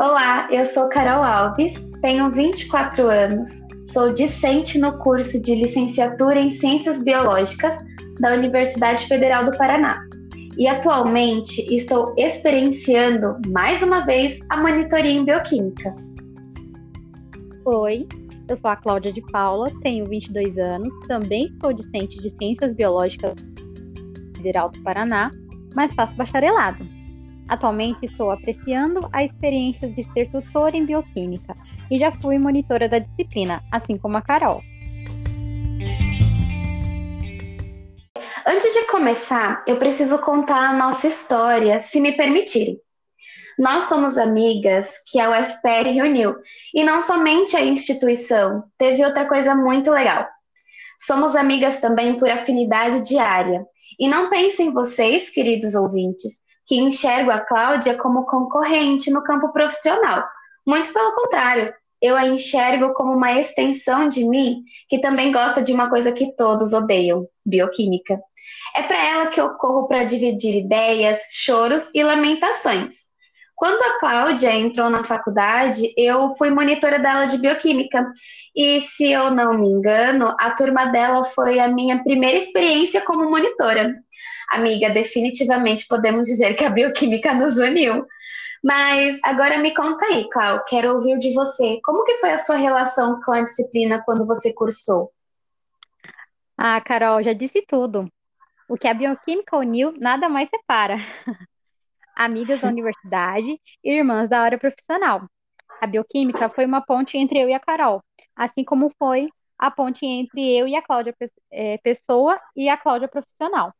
Olá, eu sou Carol Alves, tenho 24 anos, sou discente no curso de licenciatura em Ciências Biológicas da Universidade Federal do Paraná. E atualmente estou experienciando mais uma vez a monitoria em bioquímica. Oi, eu sou a Cláudia de Paula, tenho 22 anos, também sou discente de Ciências Biológicas da Federal do Paraná, mas faço bacharelado. Atualmente estou apreciando a experiência de ser tutor em bioquímica e já fui monitora da disciplina, assim como a Carol. Antes de começar, eu preciso contar a nossa história, se me permitirem. Nós somos amigas que a UFPR reuniu, e não somente a instituição, teve outra coisa muito legal. Somos amigas também por afinidade diária. E não pensem vocês, queridos ouvintes, que enxergo a Cláudia como concorrente no campo profissional. Muito pelo contrário, eu a enxergo como uma extensão de mim que também gosta de uma coisa que todos odeiam: bioquímica. É para ela que eu corro para dividir ideias, choros e lamentações. Quando a Cláudia entrou na faculdade, eu fui monitora dela de bioquímica. E se eu não me engano, a turma dela foi a minha primeira experiência como monitora. Amiga, definitivamente podemos dizer que a bioquímica nos uniu. Mas agora me conta aí, Clau, quero ouvir de você. Como que foi a sua relação com a disciplina quando você cursou? Ah, Carol, já disse tudo. O que a bioquímica uniu, nada mais separa. Amigas da universidade e irmãs da área profissional. A bioquímica foi uma ponte entre eu e a Carol, assim como foi a ponte entre eu e a Cláudia eh, Pessoa e a Cláudia Profissional.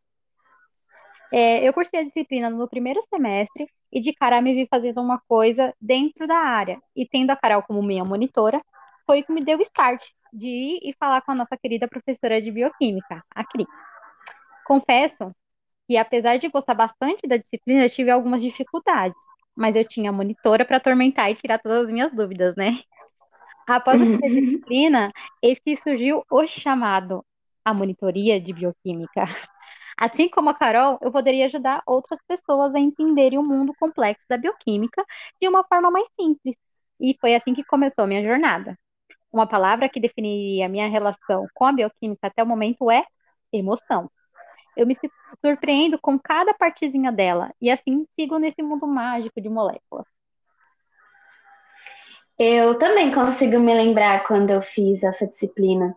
É, eu cursei a disciplina no primeiro semestre e de cara me vi fazendo uma coisa dentro da área. E tendo a Carol como minha monitora, foi o que me deu o start de ir e falar com a nossa querida professora de bioquímica, a Cri. Confesso que, apesar de gostar bastante da disciplina, eu tive algumas dificuldades, mas eu tinha a monitora para atormentar e tirar todas as minhas dúvidas, né? Após a disciplina, eis que surgiu o chamado, a monitoria de bioquímica. Assim como a Carol, eu poderia ajudar outras pessoas a entenderem o mundo complexo da bioquímica de uma forma mais simples. E foi assim que começou minha jornada. Uma palavra que definiria minha relação com a bioquímica até o momento é emoção. Eu me surpreendo com cada partezinha dela e assim sigo nesse mundo mágico de moléculas. Eu também consigo me lembrar quando eu fiz essa disciplina.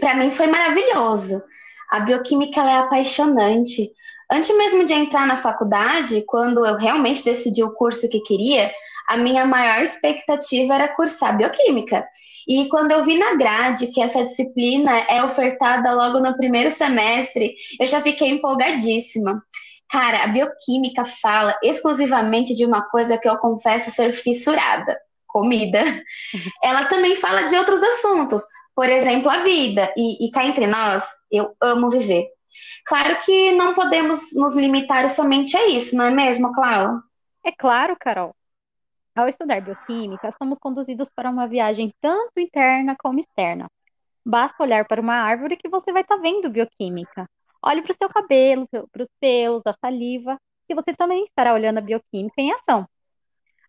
Para mim foi maravilhoso. A bioquímica é apaixonante. Antes mesmo de entrar na faculdade, quando eu realmente decidi o curso que queria, a minha maior expectativa era cursar bioquímica. E quando eu vi na grade que essa disciplina é ofertada logo no primeiro semestre, eu já fiquei empolgadíssima. Cara, a bioquímica fala exclusivamente de uma coisa que eu confesso ser fissurada: comida. Ela também fala de outros assuntos, por exemplo, a vida. E, e cá entre nós, eu amo viver. Claro que não podemos nos limitar somente a isso, não é mesmo, Cláudia? É claro, Carol. Ao estudar bioquímica, somos conduzidos para uma viagem tanto interna como externa. Basta olhar para uma árvore que você vai estar tá vendo bioquímica. Olhe para o seu cabelo, para os pelos, a saliva, que você também estará olhando a bioquímica em ação.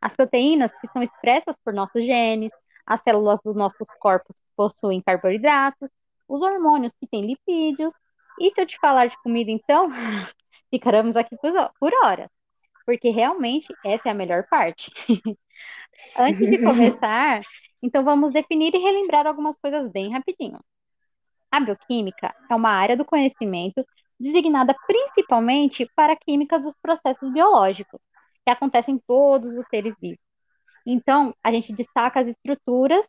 As proteínas que são expressas por nossos genes, as células dos nossos corpos possuem carboidratos, os hormônios que têm lipídios. E se eu te falar de comida, então, ficaremos aqui por horas, porque realmente essa é a melhor parte. Antes de começar, então vamos definir e relembrar algumas coisas bem rapidinho. A bioquímica é uma área do conhecimento designada principalmente para a química dos processos biológicos, que acontecem em todos os seres vivos. Então, a gente destaca as estruturas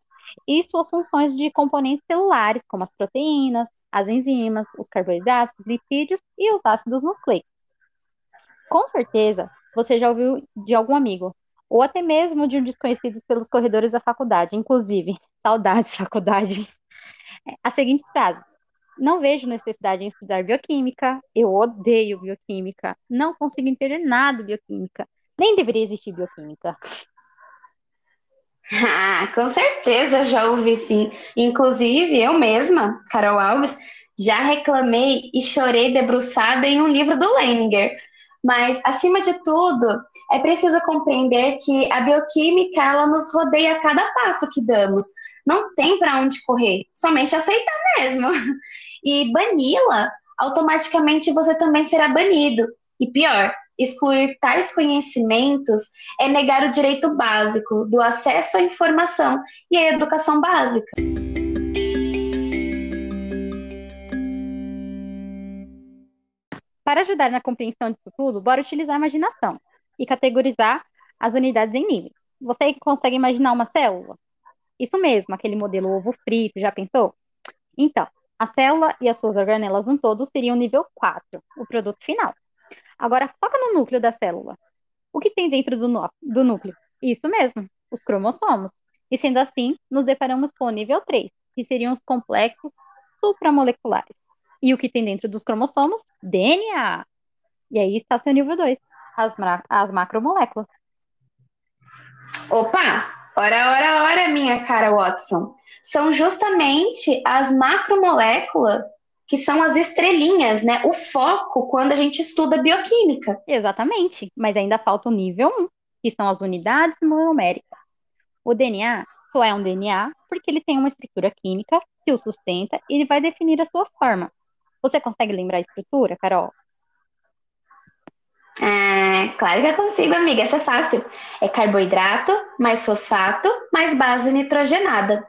e suas funções de componentes celulares, como as proteínas, as enzimas, os carboidratos, os lipídios e os ácidos nucleicos. Com certeza, você já ouviu de algum amigo, ou até mesmo de um desconhecido pelos corredores da faculdade, inclusive, saudades faculdade, a seguinte frase: Não vejo necessidade em estudar bioquímica, eu odeio bioquímica, não consigo entender nada de bioquímica, nem deveria existir bioquímica. Ah, com certeza já ouvi sim. Inclusive, eu mesma, Carol Alves, já reclamei e chorei debruçada em um livro do Leninger. Mas, acima de tudo, é preciso compreender que a bioquímica ela nos rodeia a cada passo que damos. Não tem para onde correr, somente aceitar mesmo. E bani-la, automaticamente você também será banido. E pior, excluir tais conhecimentos é negar o direito básico do acesso à informação e à educação básica. Para ajudar na compreensão disso tudo, bora utilizar a imaginação e categorizar as unidades em níveis. Você consegue imaginar uma célula? Isso mesmo, aquele modelo ovo frito, já pensou? Então, a célula e as suas organelas no todo seriam nível 4, o produto final. Agora, foca no núcleo da célula. O que tem dentro do, do núcleo? Isso mesmo, os cromossomos. E sendo assim, nos deparamos com o nível 3, que seriam os complexos supramoleculares. E o que tem dentro dos cromossomos? DNA. E aí está seu nível 2, as, as macromoléculas. Opa! Ora, ora, ora, minha cara Watson. São justamente as macromoléculas que são as estrelinhas, né? O foco quando a gente estuda bioquímica. Exatamente, mas ainda falta o nível 1, que são as unidades monoméricas. O DNA só é um DNA porque ele tem uma estrutura química que o sustenta e vai definir a sua forma. Você consegue lembrar a estrutura, Carol? É, claro que eu consigo, amiga. Essa é fácil. É carboidrato, mais fosfato, mais base nitrogenada.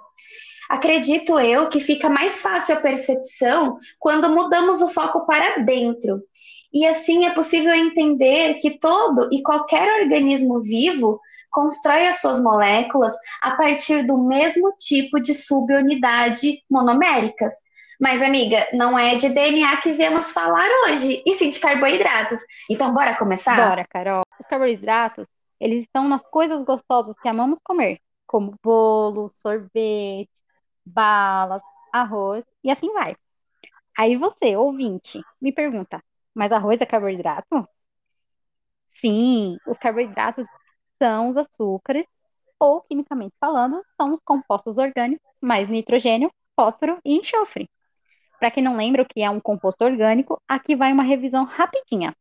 Acredito eu que fica mais fácil a percepção quando mudamos o foco para dentro. E assim é possível entender que todo e qualquer organismo vivo constrói as suas moléculas a partir do mesmo tipo de subunidade monoméricas, mas, amiga, não é de DNA que viemos falar hoje, e sim de carboidratos. Então, bora começar? Bora, Carol. Os carboidratos, eles estão nas coisas gostosas que amamos comer, como bolo, sorvete, balas, arroz e assim vai. Aí você, ouvinte, me pergunta, mas arroz é carboidrato? Sim, os carboidratos são os açúcares, ou, quimicamente falando, são os compostos orgânicos mais nitrogênio, fósforo e enxofre. Para quem não lembra o que é um composto orgânico, aqui vai uma revisão rapidinha.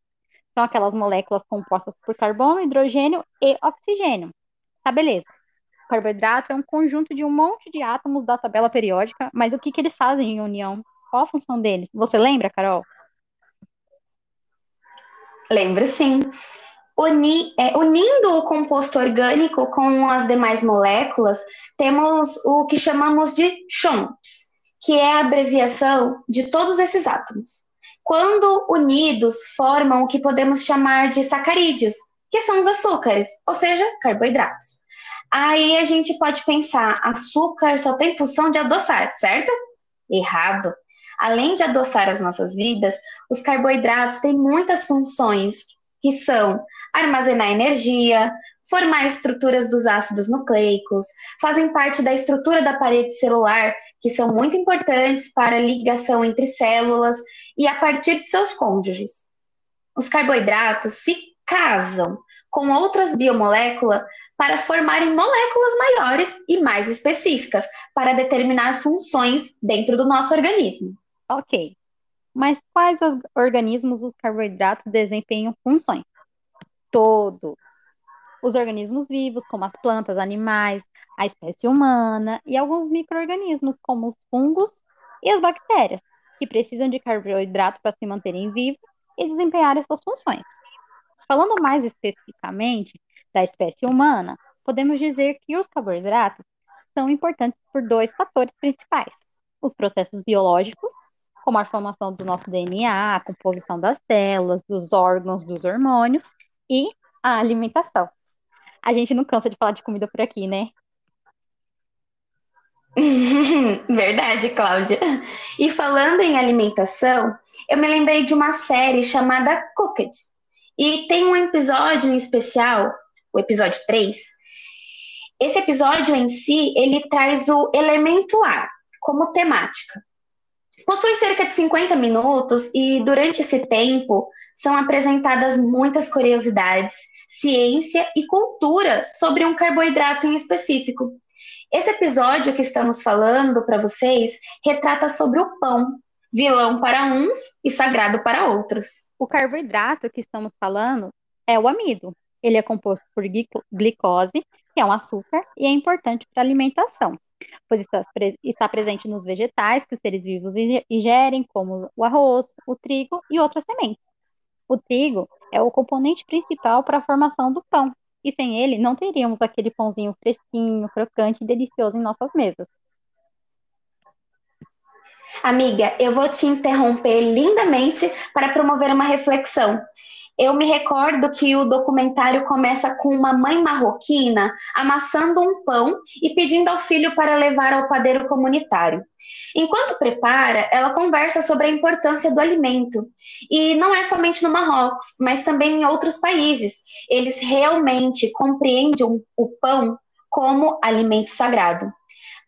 São aquelas moléculas compostas por carbono, hidrogênio e oxigênio. Tá, beleza. Carboidrato é um conjunto de um monte de átomos da tabela periódica, mas o que, que eles fazem em união? Qual a função deles? Você lembra, Carol? Lembro sim. Uni, é, unindo o composto orgânico com as demais moléculas, temos o que chamamos de chomps que é a abreviação de todos esses átomos. Quando unidos, formam o que podemos chamar de sacarídeos, que são os açúcares, ou seja, carboidratos. Aí a gente pode pensar, açúcar só tem função de adoçar, certo? Errado. Além de adoçar as nossas vidas, os carboidratos têm muitas funções, que são armazenar energia, formar estruturas dos ácidos nucleicos, fazem parte da estrutura da parede celular que são muito importantes para a ligação entre células e a partir de seus cônjuges. Os carboidratos se casam com outras biomoléculas para formarem moléculas maiores e mais específicas para determinar funções dentro do nosso organismo. Ok. Mas quais organismos os carboidratos desempenham funções? Todos. Os organismos vivos, como as plantas, animais, a espécie humana e alguns micro-organismos, como os fungos e as bactérias, que precisam de carboidrato para se manterem vivos e desempenhar suas funções. Falando mais especificamente da espécie humana, podemos dizer que os carboidratos são importantes por dois fatores principais: os processos biológicos, como a formação do nosso DNA, a composição das células, dos órgãos, dos hormônios, e a alimentação. A gente não cansa de falar de comida por aqui, né? Verdade, Cláudia. E falando em alimentação, eu me lembrei de uma série chamada Cooked. E tem um episódio em especial, o episódio 3. Esse episódio em si, ele traz o elemento ar como temática. Possui cerca de 50 minutos e durante esse tempo são apresentadas muitas curiosidades, ciência e cultura sobre um carboidrato em específico. Esse episódio que estamos falando para vocês retrata sobre o pão, vilão para uns e sagrado para outros. O carboidrato que estamos falando é o amido. Ele é composto por glicose, que é um açúcar, e é importante para a alimentação, pois está, está presente nos vegetais que os seres vivos ingerem, como o arroz, o trigo e outras sementes. O trigo é o componente principal para a formação do pão, e sem ele não teríamos aquele pãozinho fresquinho, crocante e delicioso em nossas mesas. Amiga, eu vou te interromper lindamente para promover uma reflexão. Eu me recordo que o documentário começa com uma mãe marroquina amassando um pão e pedindo ao filho para levar ao padeiro comunitário. Enquanto prepara, ela conversa sobre a importância do alimento. E não é somente no Marrocos, mas também em outros países. Eles realmente compreendem o pão como alimento sagrado.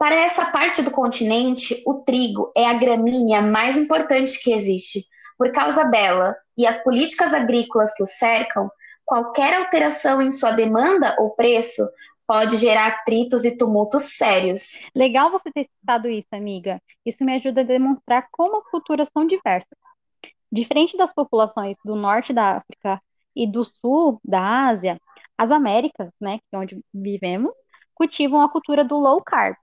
Para essa parte do continente, o trigo é a gramínea mais importante que existe. Por causa dela e as políticas agrícolas que o cercam, qualquer alteração em sua demanda ou preço pode gerar atritos e tumultos sérios. Legal você ter citado isso, amiga. Isso me ajuda a demonstrar como as culturas são diversas. Diferente das populações do norte da África e do sul da Ásia, as Américas, né, é onde vivemos, cultivam a cultura do low carb,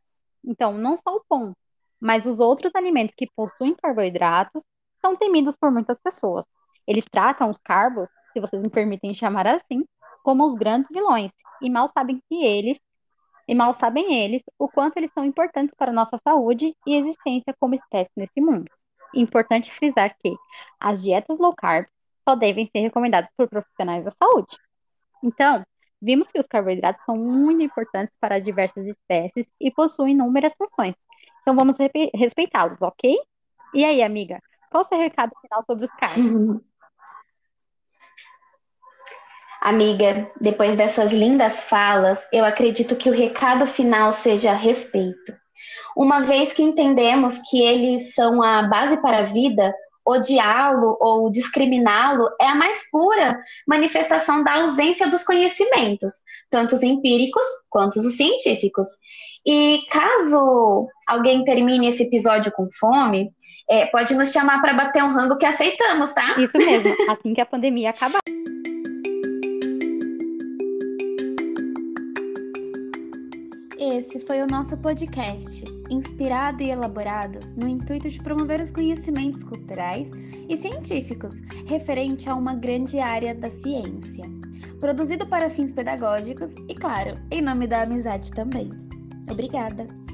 então, não só o pão, mas os outros alimentos que possuem carboidratos são temidos por muitas pessoas. Eles tratam os carbos, se vocês me permitem chamar assim, como os grandes vilões, e mal sabem que eles, e mal sabem eles o quanto eles são importantes para a nossa saúde e existência como espécie nesse mundo. Importante frisar que as dietas low carb só devem ser recomendadas por profissionais da saúde. Então, Vimos que os carboidratos são muito importantes para diversas espécies e possuem inúmeras funções. Então vamos respeitá-los, ok? E aí, amiga, qual o seu recado final sobre os carbos? Amiga, depois dessas lindas falas, eu acredito que o recado final seja respeito. Uma vez que entendemos que eles são a base para a vida, odiá-lo ou discriminá-lo é a mais pura manifestação da ausência dos conhecimentos, tanto os empíricos quanto os científicos. E caso alguém termine esse episódio com fome, é, pode nos chamar para bater um rango que aceitamos, tá? Isso mesmo, assim que a pandemia acabar. Esse foi o nosso podcast, inspirado e elaborado no intuito de promover os conhecimentos culturais e científicos referente a uma grande área da ciência. Produzido para fins pedagógicos e, claro, em nome da amizade também. Obrigada!